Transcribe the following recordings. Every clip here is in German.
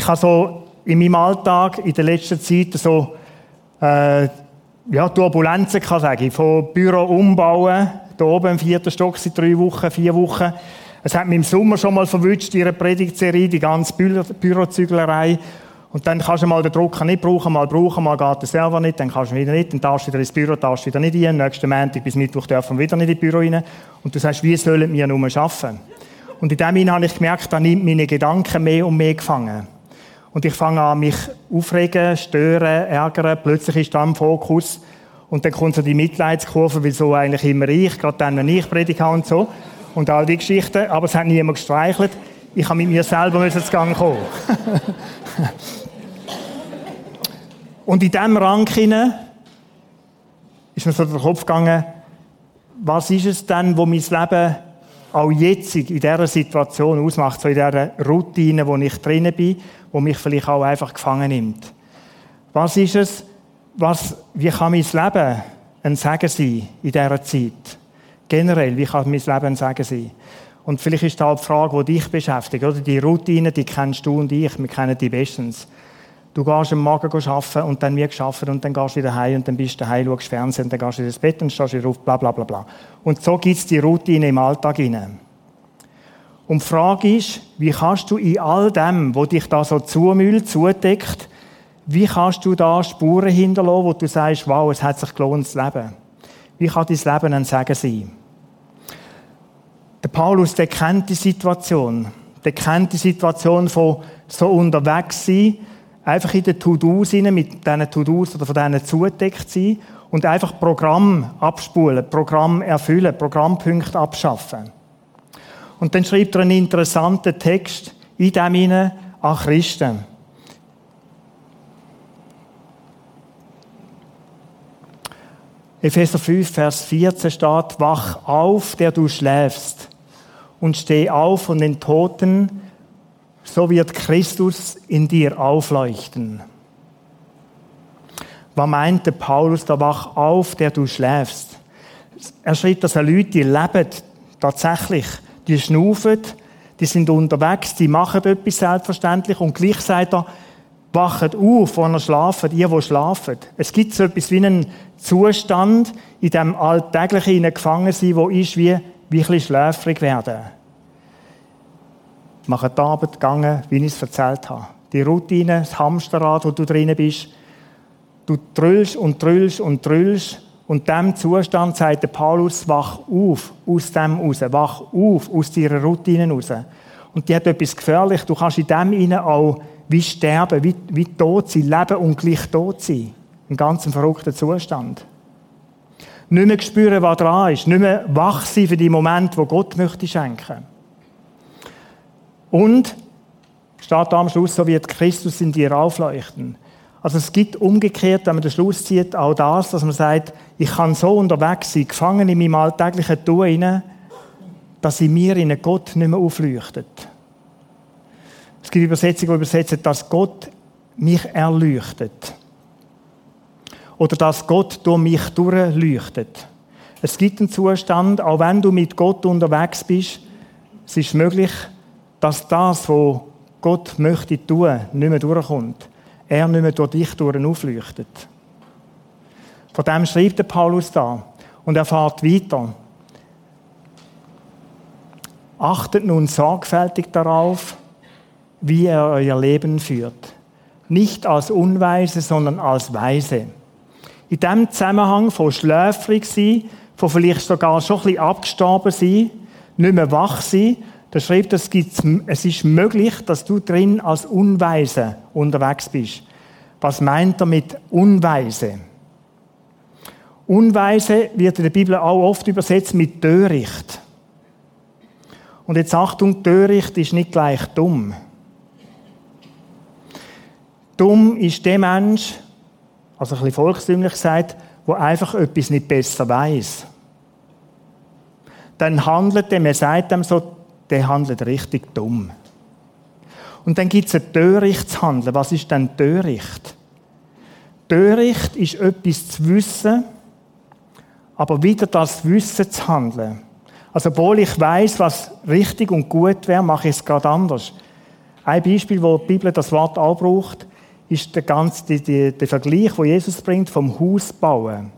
ich habe so in meinem Alltag in der letzten Zeit so äh, ja, Turbulenzen, kann sage ich, von Büro umbauen, da oben im vierten Stock seit drei Wochen, vier Wochen. Es hat mich im Sommer schon mal verwünscht, ihre Predigtserie, die ganze Bü Bürozüglerei. Und dann kannst du mal den Drucker nicht brauchen, mal brauchen, mal geht der Server nicht, dann kannst du wieder nicht, dann darfst du wieder ins Büro, darfst wieder nicht rein, nächsten Montag bis Mittwoch dürfen wir wieder nicht ins Büro rein. Und du sagst, wie sollen wir nur arbeiten? Und in dem Sinne habe ich gemerkt, da nimmt meine Gedanken mehr und mehr gefangen. Und ich fange an, mich aufregen, stören, ärgern. Plötzlich ist da im Fokus. Und dann kommt so die Mitleidskurve, wieso eigentlich immer ich, gerade dann, wenn ich predige und so. Und all die Geschichten. Aber es hat niemand gestreichelt. Ich habe mit mir selber müssen zu Gang kommen. und in diesem Rang hinein ist mir so der Kopf gegangen, was ist es denn, wo mein Leben auch jetzt in dieser Situation ausmacht, so in dieser Routine, wo ich drinnen bin, wo mich vielleicht auch einfach gefangen nimmt. Was ist es, was, wie kann mein Leben ein Segen sein in dieser Zeit? Generell, wie kann mein Leben ein Segen sein? Und vielleicht ist da die Frage, die dich beschäftigt, oder? Die Routine, die kennst du und ich, wir kennen die bestens. Du gehst am Morgen arbeiten und dann wird geschafft und dann gehst du wieder heim und dann bist du daheim, schaust Fernsehen und dann gehst du ins Bett und stehst wieder auf, bla, bla, bla, bla. Und so gibt es die Routine im Alltag hinein. Und die Frage ist, wie kannst du in all dem, wo dich da so zumüllt, zudeckt, wie kannst du da Spuren hinterlassen, wo du sagst, wow, es hat sich gelohnt, das Leben? Wie kann dein Leben ein Segen sein? Der Paulus, der kennt die Situation. Der kennt die Situation von so unterwegs sein, einfach in den To-Dos mit diesen To-Dos oder von denen zudeckt sein und einfach Programm abspulen, Programm erfüllen, Programmpunkte abschaffen. Und dann schreibt er einen interessanten Text in dem hinein an Christen. Epheser 5, Vers 14 steht, wach auf, der du schläfst, und steh auf von den Toten, so wird Christus in dir aufleuchten. Was meint der Paulus, da wach auf, der du schläfst? Er schreibt, dass Leute, die leben tatsächlich, die schnaufen, die sind unterwegs, die machen etwas selbstverständlich und gleich sagt er, wacht auf, wenn ihr schlafen, ihr, die schlafen. Es gibt so etwas wie einen Zustand in dem Alltäglichen gefangen sein, wo ist wie, wie ein bisschen schläfrig werden machen die Arbeit gegangen, wie ich es erzählt habe. Die Routine, das Hamsterrad, wo du drin bist, du trüllst und trüllst und trüllst und dem Zustand sagt der Paulus, wach auf aus dem raus, wach auf aus deiner Routine raus. Und die hat etwas gefährlich, du kannst in dem innen auch wie sterben, wie, wie tot sein, leben und gleich tot sein. Ein ganz verrückter Zustand. Nicht mehr spüren, was dran ist, nicht mehr wach sein für die Momente, wo Gott möchte schenken. Und, steht da am Schluss, so wird Christus in dir aufleuchten. Also es gibt umgekehrt, wenn man den Schluss zieht, auch das, dass man sagt, ich kann so unterwegs sein, gefangen in meinem alltäglichen Tun dass in mir in Gott nicht mehr aufleuchtet. Es gibt Übersetzungen, die übersetzen, dass Gott mich erleuchtet. Oder dass Gott durch mich durchleuchtet. Es gibt einen Zustand, auch wenn du mit Gott unterwegs bist, es ist möglich, dass das, was Gott möchte tun, nicht mehr durchkommt. Er nicht mehr durch dich durch aufleuchtet. Von dem schreibt der Paulus da. Und er fährt weiter. Achtet nun sorgfältig darauf, wie er euer Leben führt. Nicht als Unweise, sondern als Weise. In dem Zusammenhang von schläfrig sein, von vielleicht sogar schon ein bisschen abgestorben sein, nicht mehr wach sein, da schreibt, es, es ist möglich, dass du drin als Unweise unterwegs bist. Was meint er mit Unweise? Unweise wird in der Bibel auch oft übersetzt mit töricht. Und jetzt Achtung, töricht ist nicht gleich dumm. Dumm ist der Mensch, also ein bisschen volkstümlich gesagt, der einfach etwas nicht besser weiß. Dann handelt er, man sagt ihm so, der handelt richtig dumm. Und dann gibt es ein törichtes Handeln. Was ist denn töricht? Töricht ist etwas zu wissen, aber wieder das Wissen zu handeln. Also, obwohl ich weiß, was richtig und gut wäre, mache ich es gerade anders. Ein Beispiel, wo die Bibel das Wort auch braucht, ist der, ganze, die, der Vergleich, wo Jesus bringt vom Hausbauen.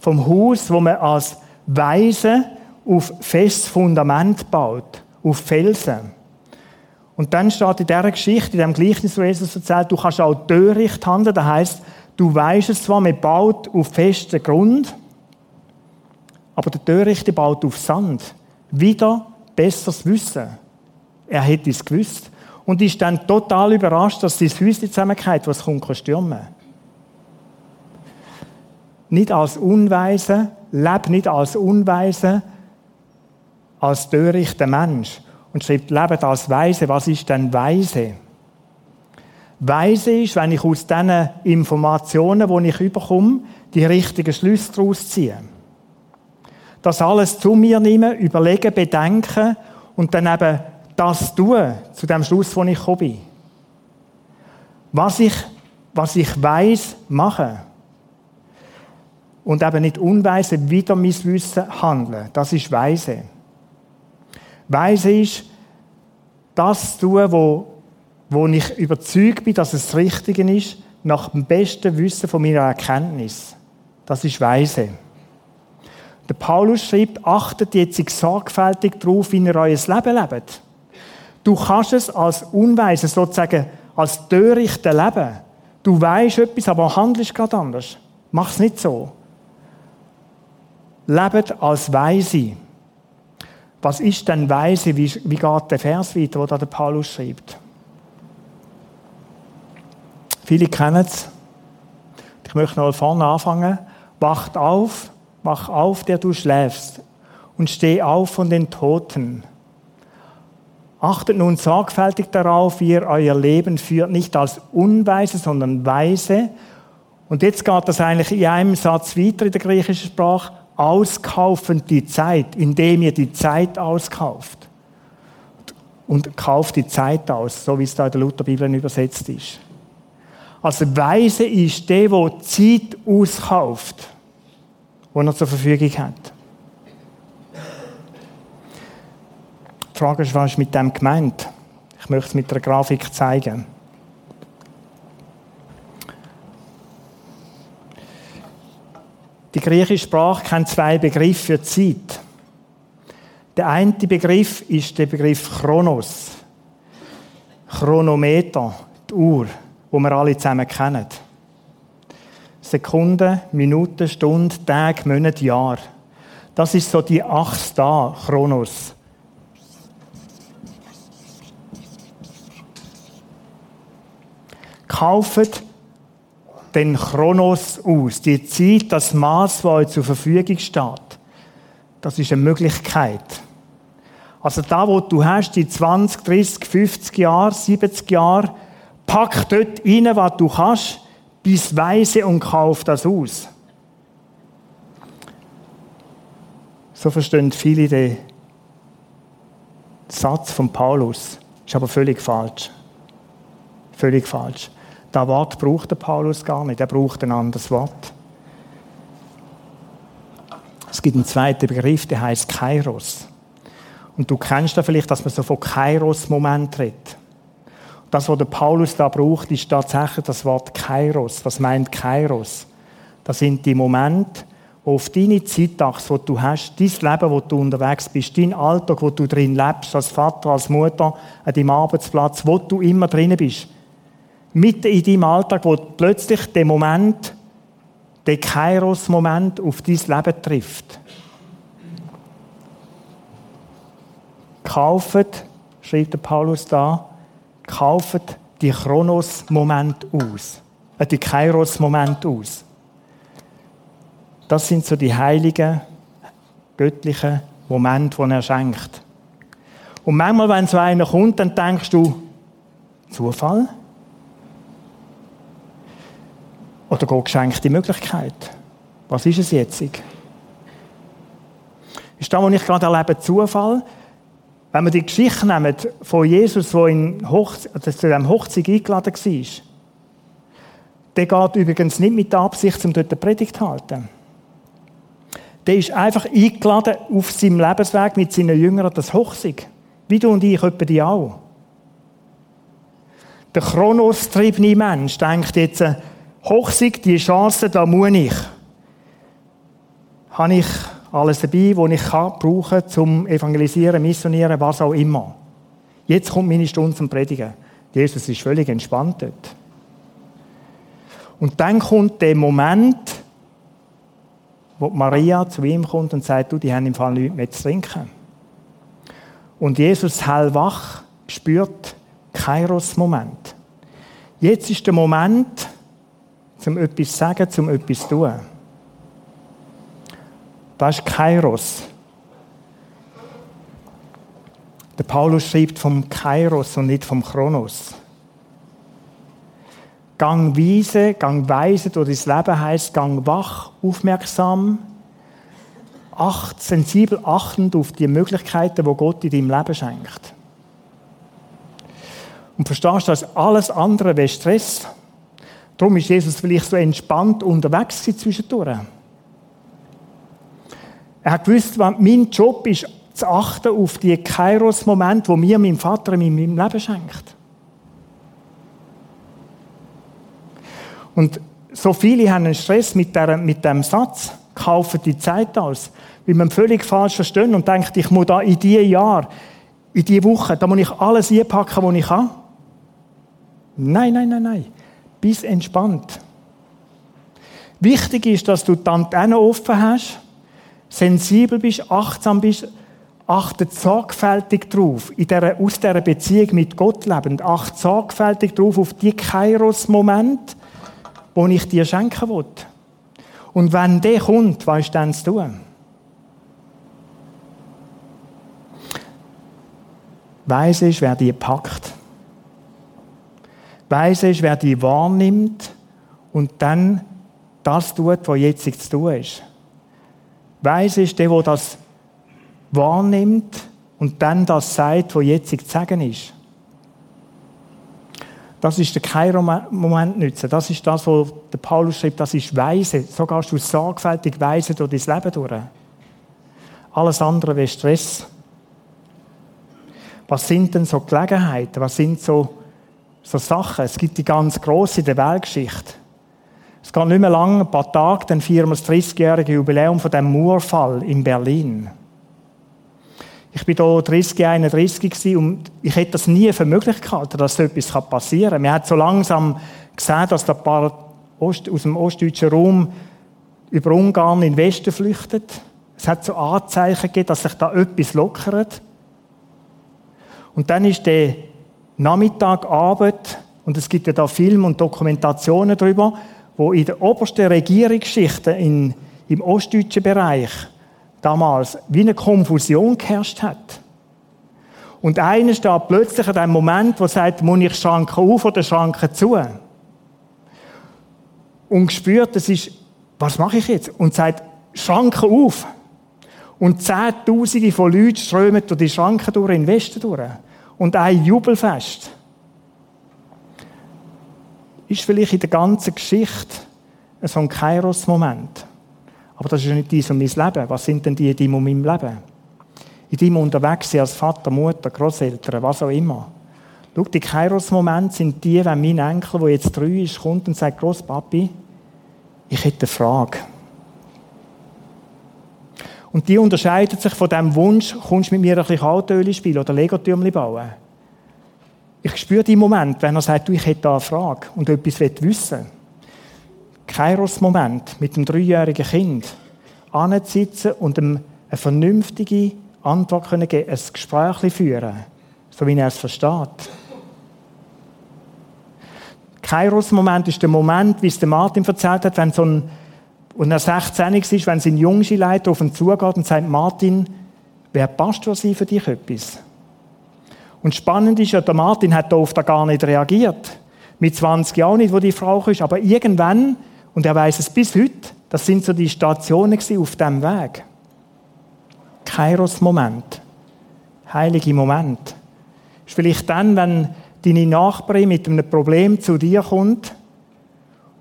Vom Haus, wo man als Weise auf festes Fundament baut, auf Felsen. Und dann steht in dieser Geschichte, in dem Gleichnis, wo Jesus erzählt, du kannst auch töricht handeln. Das heißt, du weißt es zwar, man baut auf festen Grund, aber der Törichte baut auf Sand. Wieder besseres Wissen. Er hätte es gewusst. Und ist dann total überrascht, dass sein Häuschen zusammengeht, was kommt stürmen. Nicht als Unweise, leb nicht als Unweise, als törichter Mensch. Und schreibt, lebt als Weise. Was ist denn Weise? Weise ist, wenn ich aus diesen Informationen, die ich bekomme, die richtigen Schlüsse daraus ziehe. Das alles zu mir nehmen, überlegen, bedenken und dann eben das tun, zu dem Schluss, wo ich gekommen bin. Was ich, was ich weiß, machen. Und eben nicht unweise wieder mein Wissen handeln. Das ist weise. Weise ist, das zu tun, wo, wo ich überzeugt bin, dass es das Richtige ist, nach dem besten Wissen von meiner Erkenntnis. Das ist weise. Der Paulus schreibt, achtet jetzt sorgfältig darauf, wie ihr euer Leben lebt. Du kannst es als Unweise, sozusagen als törichte leben. Du weißt etwas, aber handelst gerade anders. Mach es nicht so. Lebt als Weise. Was ist denn Weise? Wie, wie geht der Vers weiter, da der Paulus schreibt? Viele kennen es. Ich möchte noch vorne anfangen. Wacht auf, wach auf, der du schläfst, und steh auf von den Toten Achtet nun sorgfältig darauf, wie ihr euer Leben führt, nicht als unweise, sondern weise. Und jetzt geht das eigentlich in einem Satz weiter in der griechischen Sprache. Auskaufen die Zeit, indem ihr die Zeit auskauft. Und kauft die Zeit aus, so wie es da in der Lutherbibel übersetzt ist. Also weise ist der, der Zeit auskauft, die er zur Verfügung hat. Die Frage ist, was ist mit dem gemeint? Ich möchte es mit einer Grafik zeigen. Die griechische Sprache kennt zwei Begriffe für Zeit. Der eine Begriff ist der Begriff Chronos. Chronometer, die Uhr, wo wir alle zusammen kennen. Sekunden, Minuten, Stunden, Tag, Monate, Jahr. Das ist so die Achse da, Chronos. kauft den Chronos aus, die Zeit, das Maß, das euch zur Verfügung steht. Das ist eine Möglichkeit. Also da, wo du hast, die 20, 30, 50 Jahre, 70 Jahre, pack dort rein, was du kannst, bis weise und kauf das aus. So verstehen viele den Satz von Paulus. Ist aber völlig falsch. Völlig falsch. Das Wort braucht der Paulus gar nicht, er braucht ein anderes Wort. Es gibt einen zweiten Begriff, der heißt Kairos. Und du kennst da vielleicht, dass man so von Kairos-Moment redet. Das, was der Paulus da braucht, ist tatsächlich das Wort Kairos. Was meint Kairos? Das sind die Momente, wo auf deine Zeitachse, die du hast, dein Leben, wo du unterwegs bist, dein Alltag, wo du drin lebst, als Vater, als Mutter, an deinem Arbeitsplatz, wo du immer drin bist, mitten in deinem Alltag, wo plötzlich der Moment, der Kairos-Moment auf dein Leben trifft. Kauft, schreibt der Paulus da, kauft die Chronos-Moment aus. Äh, die Kairos-Moment aus. Das sind so die heiligen, göttlichen Momente, die er schenkt. Und manchmal, wenn so einer kommt, dann denkst du, Zufall? Oder Gott geschenkt die Möglichkeit? Was ist es jetzt? Ist das, was ich gerade erlebe, Zufall? Wenn wir die Geschichte nehmen von Jesus, der in Hochze zu diesem Hochzeit eingeladen war, der geht übrigens nicht mit der Absicht, um dort eine Predigt zu halten. Der ist einfach eingeladen auf seinem Lebensweg mit seinen Jüngern das Hochzeit. Wie du und ich, etwa die auch. Der chronostriebene Mensch denkt jetzt, hochsig, die Chance, da muss ich. Habe ich alles dabei, was ich kann, brauchen zum Evangelisieren, Missionieren, was auch immer. Jetzt kommt meine Stunde zum Predigen. Jesus ist völlig entspannt dort. Und dann kommt der Moment, wo Maria zu ihm kommt und sagt, du, die haben im Fall nichts mehr zu trinken. Und Jesus hellwach spürt Kairos-Moment. Jetzt ist der Moment, zum etwas zu sagen, zum etwas zu tun. Das ist Kairos. Der Paulus schreibt vom Kairos und nicht vom Chronos. Gang weise, gang weise durch dein Leben heißt gang wach, aufmerksam, acht, sensibel achtend auf die Möglichkeiten, wo Gott in deinem Leben schenkt. Und verstehst du, dass alles andere wäre Stress. Darum ist Jesus vielleicht so entspannt unterwegs zwischendurch. Er hat gewusst, mein Job ist, zu achten auf die Kairos-Momente, wo mir mein Vater in meinem Leben schenkt. Und so viele haben einen Stress mit, der, mit dem Satz, kaufen die Zeit aus, weil man völlig falsch verstehen und denkt, ich muss da in diesem Jahr, in diese Woche, da muss ich alles einpacken, was ich kann. Nein, nein, nein, nein. Bis entspannt. Wichtig ist, dass du die Antenne offen hast, sensibel bist, achtsam bist, achtet sorgfältig drauf, in der, aus dieser Beziehung mit Gott lebend, acht sorgfältig drauf auf die Kairos-Momente, wo ich dir schenken will. Und wenn der kommt, was ist dann zu tun? Weise ist, wer die packt. Weise ist, wer die wahrnimmt und dann das tut, was jetzt zu tun ist. Weise ist der, der das wahrnimmt und dann das sagt, was jetzt zu sagen ist. Das ist der Kairo-Moment nützen. Das ist das, was der Paulus schreibt, das ist Weise. So gehst du sorgfältig weise durch dein Leben durch. Alles andere wäre Stress. Was sind denn so Gelegenheiten? Was sind so, so Sachen? Es gibt die ganz große der Weltgeschichte. Es geht nicht mehr lange, ein paar Tage, dann feiern wir das 30-jährige Jubiläum von dem Murfall in Berlin. Ich bin hier 30, 31 und ich hätte das nie für möglich gehalten, dass so etwas passieren kann. Man hat so langsam gesehen, dass ein paar Ost, aus dem ostdeutschen Raum über Ungarn in den Westen flüchtet. Es hat so Anzeichen gegeben, dass sich da etwas lockert. Und dann ist der Nachmittag, Abend, und es gibt ja da Filme und Dokumentationen darüber, wo in der obersten Regierungsschicht in, im ostdeutschen Bereich damals wie eine Konfusion geherrscht hat. Und einer steht plötzlich in dem Moment, wo sagt, muss ich Schranken auf oder Schranken zu? Und spürt, das ist, was mache ich jetzt? Und sagt, Schranken auf. Und Zehntausende von Leuten strömen durch die Schranken durch, in den Westen durch. Und ein Jubelfest. Ist vielleicht in der ganzen Geschichte so ein Kairos-Moment. Aber das ist ja nicht dies und mein Leben. Was sind denn die in deinem und meinem Leben? In deinem Unterwegssein als Vater, Mutter, Großeltern, was auch immer. Schau, die Kairos-Momente sind die, wenn mein Enkel, der jetzt drei ist, kommt und sagt, Großpapi, ich hätte eine Frage. Und die unterscheidet sich von dem Wunsch, kommst du mit mir ein bisschen Altöl spielen oder Lego-Türmchen bauen. Ich spüre den Moment, wenn er sagt, du, ich hätte da eine Frage und etwas wissen. Kairos-Moment mit einem dreijährigen Kind anzusitzen und ihm eine vernünftige Antwort können geben, ein Gespräch führen, so wie er es versteht. Kairos-Moment ist der Moment, wie es Martin erzählt hat, wenn so ein, und er 16 ist, wenn sein Jungschi-Leiter auf ihn zugeht und sagt, Martin, wer Pastor sein für dich etwas? Und spannend ist ja, der Martin hat da oft gar nicht reagiert. Mit 20 Jahren nicht, wo die Frau ist, aber irgendwann und er weiß es bis heute. Das sind so die Stationen auf dem Weg. Kairos-Moment. Heilige Moment. Ist vielleicht dann, wenn deine Nachbarin mit einem Problem zu dir kommt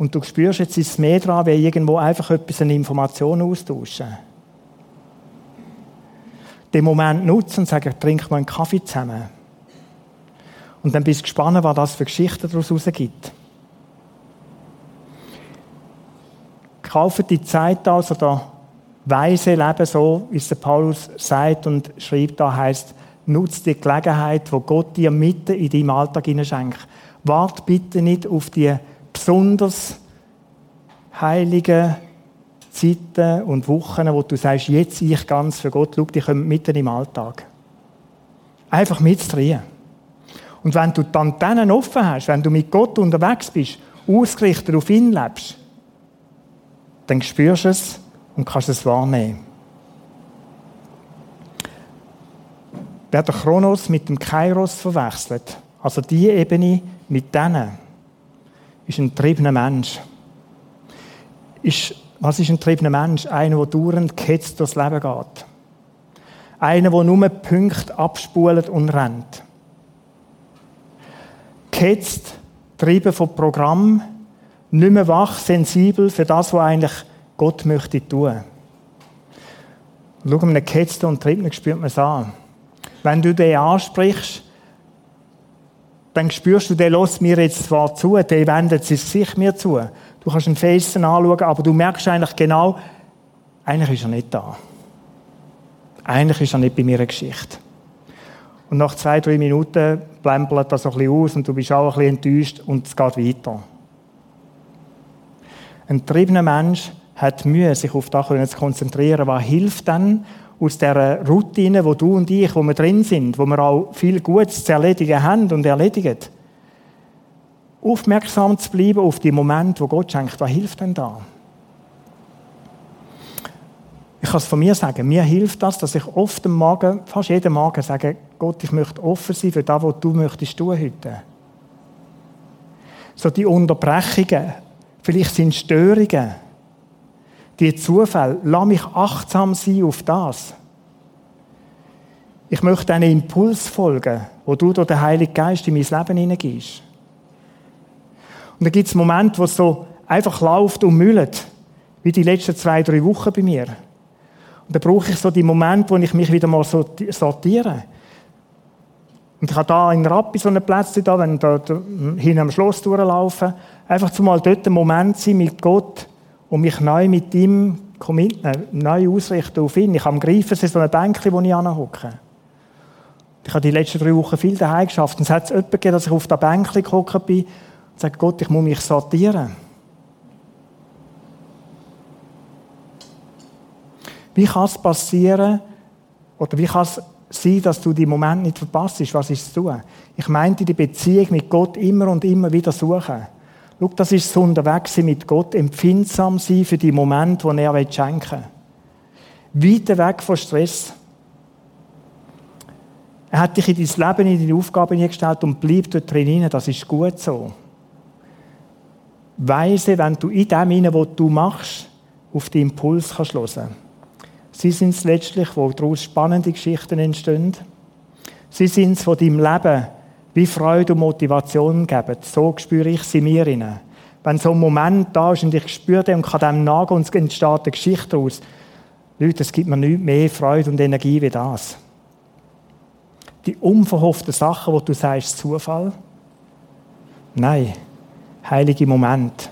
und du spürst, jetzt ist es mehr dran, wie irgendwo einfach etwas eine Information austauschen. Den Moment nutzen und sagen, trink mal einen Kaffee zusammen. Und dann bist du gespannt, was das für Geschichten daraus gibt. Kaufe die Zeit aus oder weise Leben so, wie es Paulus sagt und schreibt, da heißt, nutze die Gelegenheit, wo Gott dir mitten in deinem Alltag schenkt. Wart bitte nicht auf die besonders heiligen Zeiten und Wochen, wo du sagst, jetzt ich ganz für Gott, schau, die kommen mitten im Alltag. Einfach mitzudrehen. Und wenn du die Antennen offen hast, wenn du mit Gott unterwegs bist, ausgerichtet auf ihn lebst, dann spürst du es und kannst es wahrnehmen. Wer den Chronos mit dem Kairos verwechselt, also die Ebene mit denen, ist ein triebener Mensch. Ist, was ist ein triebener Mensch? Einer, der dauernd gehetzt durchs Leben geht. Einer, der nur Punkte abspult und rennt. Gehetzt, getrieben vom Programm, nicht mehr wach, sensibel für das, was eigentlich Gott möchte tun. Schau einen Gehetzten und Triebenden spürt man es an. Wenn du den ansprichst, dann spürst du, der lässt mir jetzt zwar zu, der wendet sich mir zu. Du kannst einen Felsen anschauen, aber du merkst eigentlich genau, eigentlich ist er nicht da. Eigentlich ist er nicht bei mir eine Geschichte. Und nach zwei, drei Minuten blempelt das so ein bisschen aus und du bist auch ein bisschen enttäuscht und es geht weiter. Ein triebener Mensch hat Mühe, sich auf das zu konzentrieren. Was hilft dann aus dieser Routine, wo du und ich, wo wir drin sind, wo wir auch viel Gutes zu erledigen haben und erledigen? Aufmerksam zu bleiben auf die Momente, wo Gott schenkt. Was hilft denn da? Ich kann es von mir sagen, mir hilft das, dass ich oft am Morgen, fast jeden Morgen sage, Gott, ich möchte offen sein für das, was du möchtest tun heute. So die Unterbrechungen, vielleicht sind Störungen, die Zufälle, lass mich achtsam sein auf das. Ich möchte einen Impuls folgen, wo du durch den Heiligen Geist in mein Leben hineingehst. Und da gibt es Momente, wo es so einfach läuft und müllt, wie die letzten zwei, drei Wochen bei mir. Und da brauche ich so die Momente, wo ich mich wieder mal sortiere. Und ich habe da in Rappi so einen Platz, da, wenn da, da hin am Schloss durchlaufen, einfach zumal dort einen Moment sein mit Gott und mich neu mit ihm committen, neu ausrichten auf ihn. Ich habe am Greifen so ein Bänkchen, wo ich anhocke. Ich habe die letzten drei Wochen viel daheim geschafft. Und es hat es jemanden gegeben, dass ich auf der Bänkchen gehockt bin und sage, Gott, ich muss mich sortieren. Wie kann es passieren, oder wie kann es sein, dass du die Moment nicht verpasst? Was ist zu tun? Ich meinte die Beziehung mit Gott immer und immer wieder suchen. Schau, das ist so unterwegs mit Gott, empfindsam sein für die Momente, die er schenken will. Weit weg von Stress. Er hat dich in dein Leben, in deine Aufgaben hineingestellt und bleib dort drin. Das ist gut so. Weise, wenn du in dem hinein, was du machst, auf den Impuls kannst hören. Sie sind es letztlich, wo daraus spannende Geschichten entstehen. Sie sind es, die deinem Leben wie Freude und Motivation geben. So spüre ich sie mir rein. Wenn so ein Moment da ist und ich spüre den und kann dem nachgehen und es entsteht eine Geschichte daraus. Leute, es gibt mir nicht mehr Freude und Energie wie das. Die unverhofften Sachen, wo du sagst, Zufall. Nein, heilige Moment.